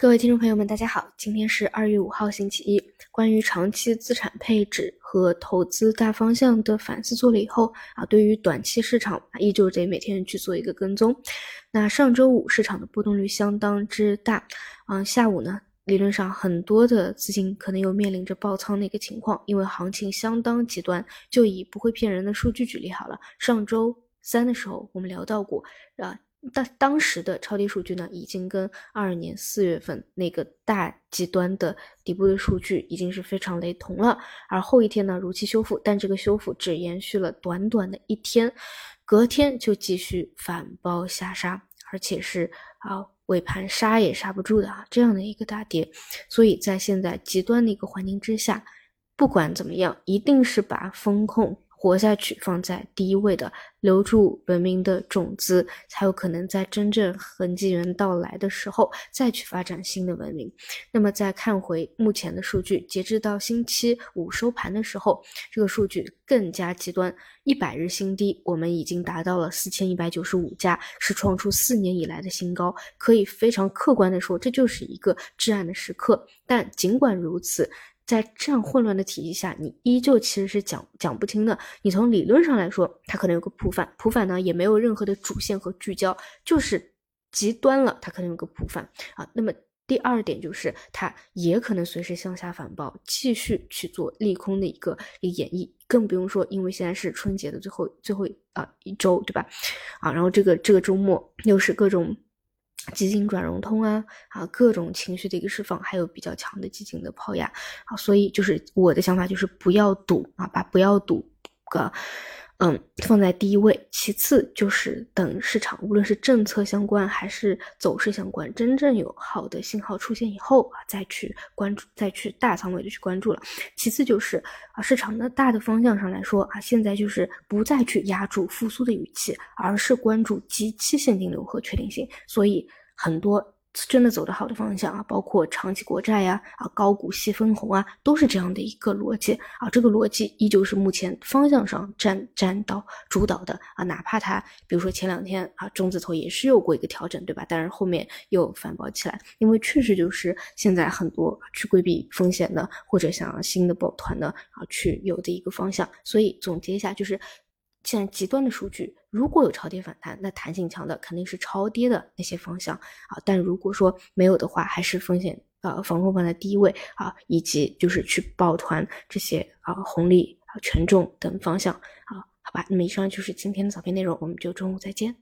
各位听众朋友们，大家好，今天是二月五号，星期一。关于长期资产配置和投资大方向的反思做了以后啊，对于短期市场啊，依旧得每天去做一个跟踪。那上周五市场的波动率相当之大，嗯，下午呢，理论上很多的资金可能又面临着爆仓的一个情况，因为行情相当极端。就以不会骗人的数据举例好了，上周三的时候我们聊到过啊。当当时的超跌数据呢，已经跟二二年四月份那个大极端的底部的数据已经是非常雷同了。而后一天呢，如期修复，但这个修复只延续了短短的一天，隔天就继续反包下杀，而且是啊尾盘杀也杀不住的啊这样的一个大跌。所以在现在极端的一个环境之下，不管怎么样，一定是把风控。活下去放在第一位的，留住文明的种子，才有可能在真正痕迹源到来的时候再去发展新的文明。那么再看回目前的数据，截至到星期五收盘的时候，这个数据更加极端，一百日新低，我们已经达到了四千一百九十五家，是创出四年以来的新高。可以非常客观的说，这就是一个至暗的时刻。但尽管如此。在这样混乱的体系下，你依旧其实是讲讲不清的。你从理论上来说，它可能有个普反，普反呢也没有任何的主线和聚焦，就是极端了，它可能有个普反啊。那么第二点就是，它也可能随时向下反包，继续去做利空的一个一个演绎。更不用说，因为现在是春节的最后最后啊一周，对吧？啊，然后这个这个周末又是各种。基金转融通啊，啊，各种情绪的一个释放，还有比较强的基金的抛压。啊，所以就是我的想法就是不要赌啊，把不要赌个嗯放在第一位，其次就是等市场无论是政策相关还是走势相关，真正有好的信号出现以后啊，再去关注，再去大仓位的去关注了。其次就是啊，市场的大的方向上来说啊，现在就是不再去压住复苏的语气，而是关注极期现金流和确定性，所以。很多真的走得好的方向啊，包括长期国债呀，啊高股息分红啊，都是这样的一个逻辑啊。这个逻辑依旧是目前方向上占占到主导的啊。哪怕它比如说前两天啊中字头也是有过一个调整，对吧？但是后面又反包起来，因为确实就是现在很多去规避风险的或者想要新的抱团的啊去有的一个方向。所以总结一下就是。现在极端的数据，如果有超跌反弹，那弹性强的肯定是超跌的那些方向啊。但如果说没有的话，还是风险啊防控放在第一位啊，以及就是去抱团这些啊红利啊权重等方向啊。好吧，那么以上就是今天的早评内容，我们就中午再见。